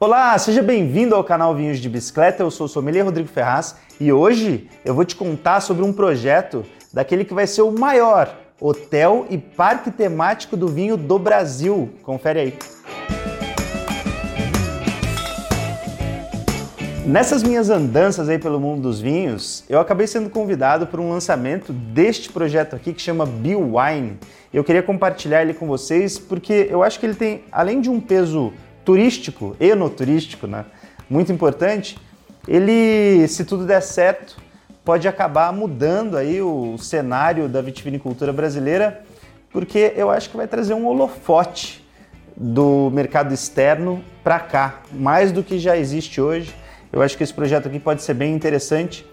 Olá, seja bem-vindo ao canal Vinhos de Bicicleta. Eu sou o sommelier Rodrigo Ferraz e hoje eu vou te contar sobre um projeto daquele que vai ser o maior hotel e parque temático do vinho do Brasil. Confere aí. Nessas minhas andanças aí pelo mundo dos vinhos, eu acabei sendo convidado para um lançamento deste projeto aqui que chama Bill Wine. Eu queria compartilhar ele com vocês porque eu acho que ele tem, além de um peso turístico, enoturístico, né, muito importante, ele, se tudo der certo, pode acabar mudando aí o cenário da vitivinicultura brasileira, porque eu acho que vai trazer um holofote do mercado externo para cá, mais do que já existe hoje. Eu acho que esse projeto aqui pode ser bem interessante.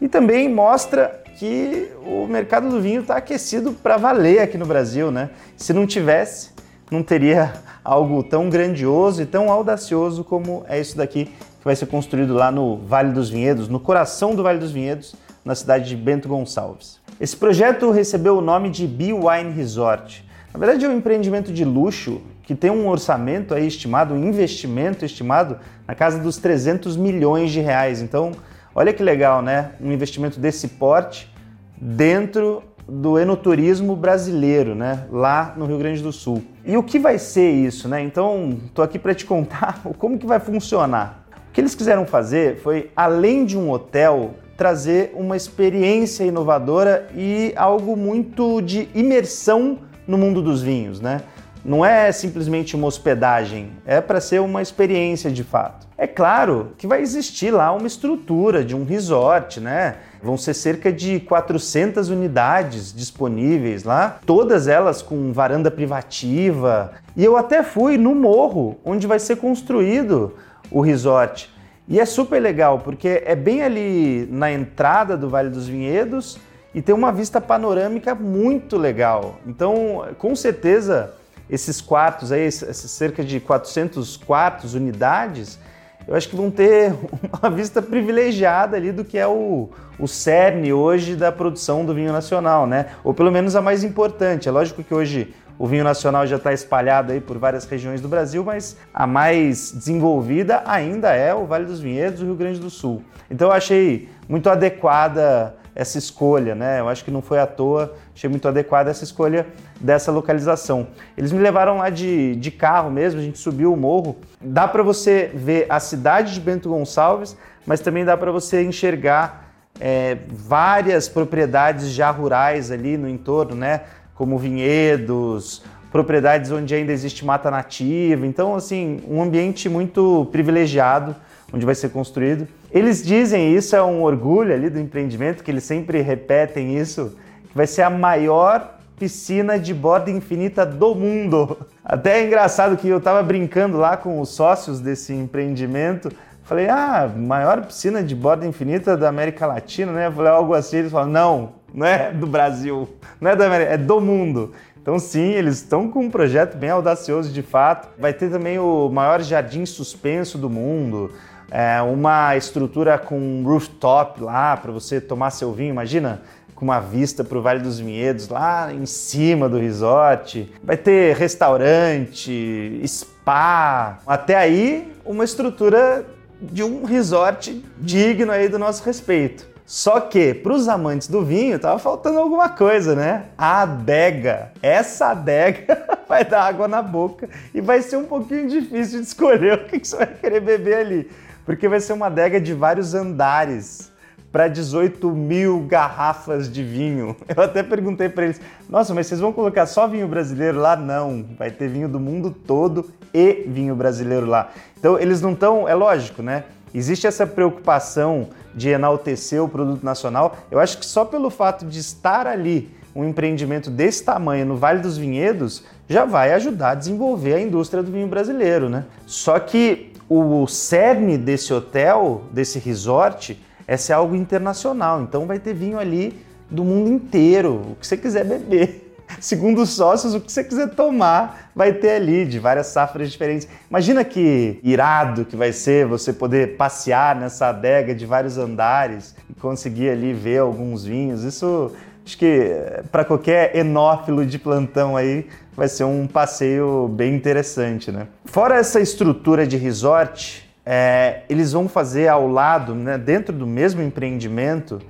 E também mostra que o mercado do vinho está aquecido para valer aqui no Brasil, né? Se não tivesse, não teria algo tão grandioso e tão audacioso como é isso daqui que vai ser construído lá no Vale dos Vinhedos, no coração do Vale dos Vinhedos, na cidade de Bento Gonçalves. Esse projeto recebeu o nome de Bee Wine Resort. Na verdade, é um empreendimento de luxo que tem um orçamento aí estimado, um investimento estimado na casa dos 300 milhões de reais. Então, olha que legal, né? Um investimento desse porte dentro do enoturismo brasileiro, né? Lá no Rio Grande do Sul. E o que vai ser isso, né? Então, tô aqui para te contar como que vai funcionar. O que eles quiseram fazer foi, além de um hotel, trazer uma experiência inovadora e algo muito de imersão no mundo dos vinhos, né? Não é simplesmente uma hospedagem, é para ser uma experiência de fato. É claro que vai existir lá uma estrutura de um resort, né? Vão ser cerca de 400 unidades disponíveis lá, todas elas com varanda privativa. E eu até fui no morro onde vai ser construído o resort. E é super legal porque é bem ali na entrada do Vale dos Vinhedos e tem uma vista panorâmica muito legal. Então, com certeza, esses quartos aí, cerca de 400 quartos, unidades, eu acho que vão ter uma vista privilegiada ali do que é o, o cerne hoje da produção do vinho nacional, né? Ou pelo menos a mais importante. É lógico que hoje o vinho nacional já está espalhado aí por várias regiões do Brasil, mas a mais desenvolvida ainda é o Vale dos Vinhedos, o Rio Grande do Sul. Então eu achei muito adequada essa escolha, né? Eu acho que não foi à toa, achei muito adequada essa escolha dessa localização. Eles me levaram lá de, de carro mesmo, a gente subiu o morro. Dá para você ver a cidade de Bento Gonçalves, mas também dá para você enxergar é, várias propriedades já rurais ali no entorno, né? Como vinhedos, propriedades onde ainda existe mata nativa. Então, assim, um ambiente muito privilegiado onde vai ser construído. Eles dizem isso é um orgulho ali do empreendimento, que eles sempre repetem isso, que vai ser a maior piscina de borda infinita do mundo. Até é engraçado que eu estava brincando lá com os sócios desse empreendimento. Falei, ah, maior piscina de borda infinita da América Latina, né? Falei algo assim, eles falaram, não, não é do Brasil, não é da América, é do mundo. Então, sim, eles estão com um projeto bem audacioso de fato. Vai ter também o maior jardim suspenso do mundo é, uma estrutura com rooftop lá para você tomar seu vinho, imagina? Com uma vista para o Vale dos Vinhedos lá em cima do resort. Vai ter restaurante, spa. Até aí, uma estrutura de um resort digno aí do nosso respeito. Só que para os amantes do vinho tava faltando alguma coisa, né? A adega. Essa adega vai dar água na boca e vai ser um pouquinho difícil de escolher o que, que você vai querer beber ali porque vai ser uma adega de vários andares para 18 mil garrafas de vinho. Eu até perguntei para eles: nossa, mas vocês vão colocar só vinho brasileiro lá? Não, vai ter vinho do mundo todo e vinho brasileiro lá. Então eles não estão, é lógico, né? Existe essa preocupação de enaltecer o produto nacional. Eu acho que só pelo fato de estar ali um empreendimento desse tamanho no Vale dos Vinhedos já vai ajudar a desenvolver a indústria do vinho brasileiro, né? Só que o cerne desse hotel, desse resort, é ser algo internacional. Então vai ter vinho ali do mundo inteiro, o que você quiser beber. Segundo os sócios, o que você quiser tomar vai ter ali, de várias safras diferentes. Imagina que irado que vai ser você poder passear nessa adega de vários andares e conseguir ali ver alguns vinhos. Isso acho que para qualquer enófilo de plantão aí vai ser um passeio bem interessante, né? Fora essa estrutura de resort, é, eles vão fazer ao lado, né, dentro do mesmo empreendimento,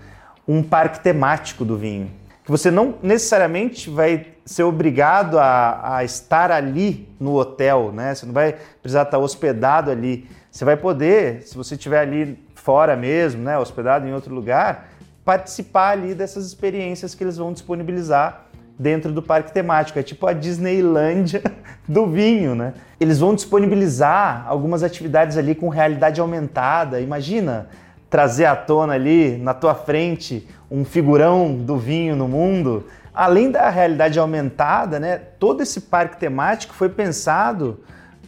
um parque temático do vinho. Que você não necessariamente vai ser obrigado a, a estar ali no hotel, né? Você não vai precisar estar hospedado ali. Você vai poder, se você estiver ali fora mesmo, né, hospedado em outro lugar, participar ali dessas experiências que eles vão disponibilizar dentro do parque temático. É tipo a Disneylândia do vinho, né? Eles vão disponibilizar algumas atividades ali com realidade aumentada. Imagina trazer à tona ali na tua frente um figurão do vinho no mundo. Além da realidade aumentada, né? Todo esse parque temático foi pensado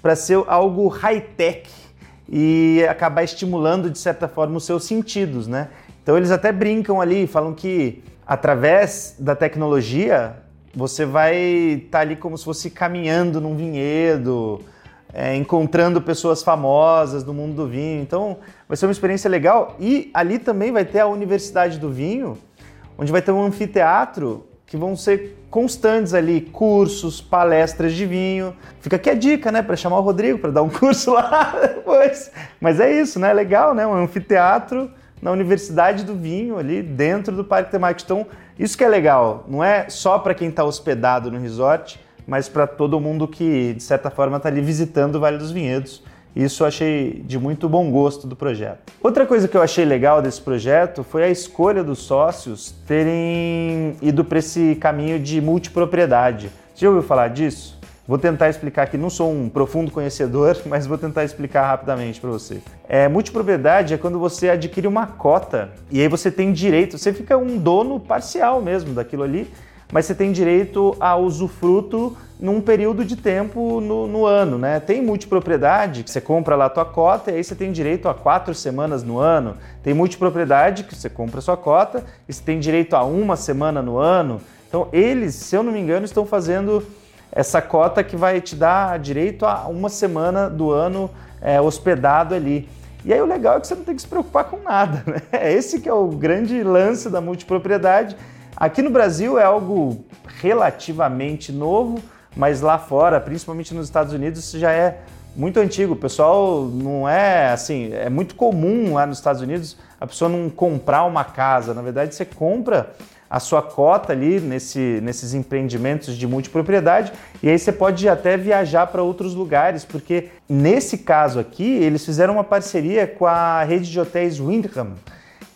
para ser algo high-tech e acabar estimulando de certa forma os seus sentidos, né? Então eles até brincam ali, falam que através da tecnologia você vai estar tá ali como se fosse caminhando num vinhedo, é, encontrando pessoas famosas do mundo do vinho. Então vai ser uma experiência legal. E ali também vai ter a Universidade do Vinho, onde vai ter um anfiteatro que vão ser constantes ali, cursos, palestras de vinho. Fica aqui a dica, né, para chamar o Rodrigo para dar um curso lá depois. Mas é isso, né? Legal, né? Um anfiteatro na Universidade do Vinho, ali dentro do Parque Temático. Então, isso que é legal, não é só para quem está hospedado no resort, mas para todo mundo que, de certa forma, está ali visitando o Vale dos Vinhedos. Isso eu achei de muito bom gosto do projeto. Outra coisa que eu achei legal desse projeto foi a escolha dos sócios terem ido para esse caminho de multipropriedade. Você já ouviu falar disso? Vou tentar explicar aqui, não sou um profundo conhecedor, mas vou tentar explicar rapidamente para você. É, multipropriedade é quando você adquire uma cota e aí você tem direito, você fica um dono parcial mesmo daquilo ali, mas você tem direito a usufruto num período de tempo no, no, ano, né? Tem multipropriedade que você compra lá a tua cota e aí você tem direito a quatro semanas no ano. Tem multipropriedade que você compra a sua cota e você tem direito a uma semana no ano. Então eles, se eu não me engano, estão fazendo essa cota que vai te dar direito a uma semana do ano é, hospedado ali. E aí o legal é que você não tem que se preocupar com nada, né? É esse que é o grande lance da multipropriedade. Aqui no Brasil é algo relativamente novo, mas lá fora, principalmente nos Estados Unidos, já é muito antigo. O pessoal não é assim, é muito comum lá nos Estados Unidos a pessoa não comprar uma casa. Na verdade, você compra a sua cota ali nesse, nesses empreendimentos de multipropriedade e aí você pode até viajar para outros lugares, porque nesse caso aqui eles fizeram uma parceria com a rede de hotéis Windham,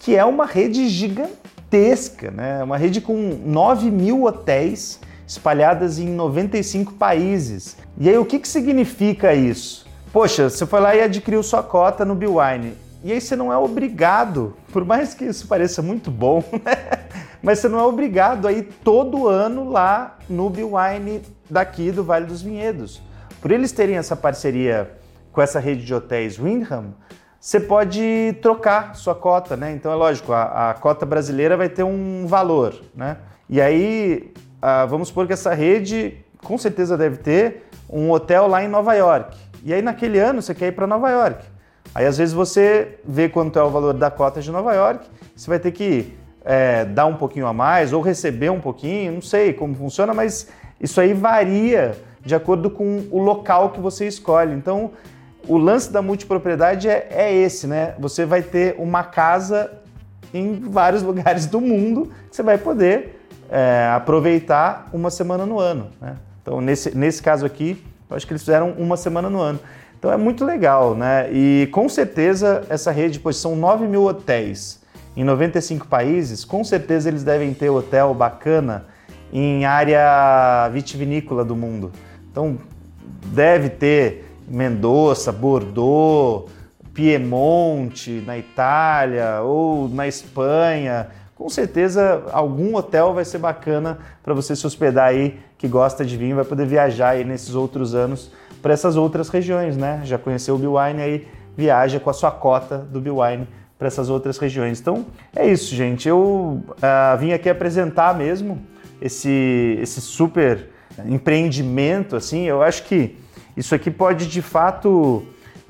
que é uma rede gigantesca, né? uma rede com 9 mil hotéis espalhadas em 95 países. E aí o que, que significa isso? Poxa, você foi lá e adquiriu sua cota no Biwine. E aí você não é obrigado, por mais que isso pareça muito bom, né? Mas você não é obrigado a ir todo ano lá no Wine daqui do Vale dos Vinhedos. Por eles terem essa parceria com essa rede de hotéis Windham, você pode trocar sua cota, né? Então é lógico, a, a cota brasileira vai ter um valor, né? E aí, ah, vamos supor que essa rede com certeza deve ter um hotel lá em Nova York. E aí naquele ano você quer ir para Nova York. Aí às vezes você vê quanto é o valor da cota de Nova York, você vai ter que é, dar um pouquinho a mais ou receber um pouquinho, não sei como funciona, mas isso aí varia de acordo com o local que você escolhe. Então, o lance da multipropriedade é, é esse, né? Você vai ter uma casa em vários lugares do mundo que você vai poder é, aproveitar uma semana no ano. Né? Então, nesse, nesse caso aqui, eu acho que eles fizeram uma semana no ano. Então é muito legal, né? E com certeza essa rede, pois são 9 mil hotéis em 95 países, com certeza eles devem ter hotel bacana em área vitivinícola do mundo. Então, deve ter Mendoza, Bordeaux, Piemonte na Itália ou na Espanha. Com certeza algum hotel vai ser bacana para você se hospedar aí que gosta de vinho, vai poder viajar aí nesses outros anos para essas outras regiões, né? Já conheceu o Biwine aí, viaja com a sua cota do Biwine para essas outras regiões. Então é isso, gente. Eu uh, vim aqui apresentar mesmo esse, esse super empreendimento. Assim, eu acho que isso aqui pode de fato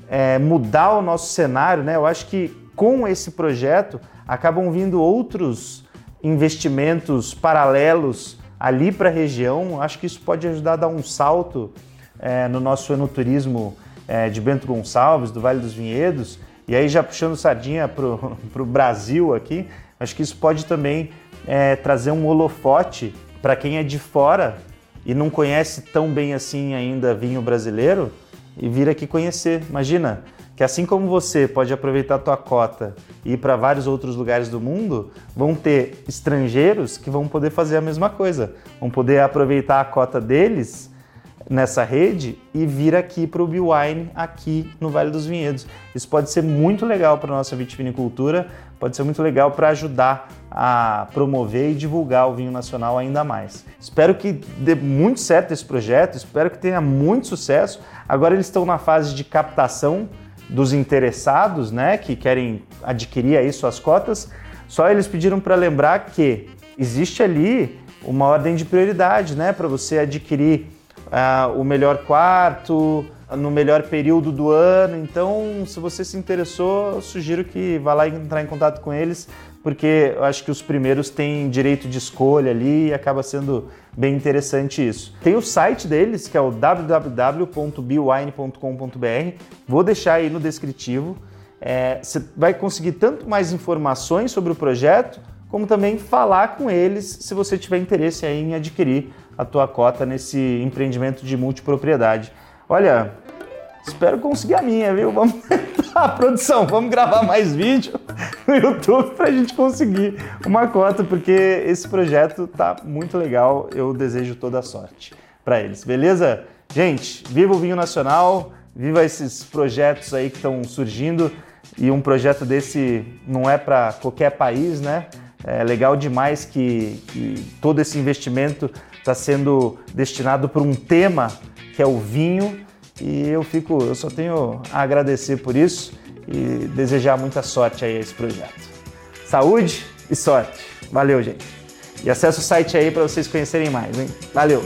é, mudar o nosso cenário, né? Eu acho que com esse projeto acabam vindo outros investimentos paralelos ali para a região, acho que isso pode ajudar a dar um salto é, no nosso enoturismo é, de Bento Gonçalves, do Vale dos Vinhedos, e aí já puxando sardinha para o Brasil aqui, acho que isso pode também é, trazer um holofote para quem é de fora e não conhece tão bem assim ainda vinho brasileiro e vir aqui conhecer. Imagina que assim como você pode aproveitar a tua cota e ir para vários outros lugares do mundo, vão ter estrangeiros que vão poder fazer a mesma coisa, vão poder aproveitar a cota deles nessa rede e vir aqui para o Biwine, aqui no Vale dos Vinhedos. Isso pode ser muito legal para a nossa vitivinicultura, pode ser muito legal para ajudar a promover e divulgar o vinho nacional ainda mais. Espero que dê muito certo esse projeto, espero que tenha muito sucesso. Agora eles estão na fase de captação dos interessados, né, que querem adquirir aí suas cotas. Só eles pediram para lembrar que existe ali uma ordem de prioridade, né, para você adquirir uh, o melhor quarto, no melhor período do ano. Então, se você se interessou, sugiro que vá lá entrar em contato com eles, porque eu acho que os primeiros têm direito de escolha ali e acaba sendo bem interessante isso. Tem o site deles, que é o www.biwine.com.br. Vou deixar aí no descritivo. É, você vai conseguir tanto mais informações sobre o projeto, como também falar com eles se você tiver interesse em adquirir a tua cota nesse empreendimento de multipropriedade. Olha, espero conseguir a minha, viu? Vamos a produção, vamos gravar mais vídeo no YouTube para a gente conseguir uma cota, porque esse projeto tá muito legal. Eu desejo toda a sorte para eles, beleza? Gente, viva o vinho nacional, viva esses projetos aí que estão surgindo. E um projeto desse não é para qualquer país, né? É legal demais que, que todo esse investimento está sendo destinado para um tema que é o vinho e eu fico, eu só tenho a agradecer por isso e desejar muita sorte aí a esse projeto. Saúde e sorte. Valeu, gente. E acesse o site aí para vocês conhecerem mais, hein? Valeu.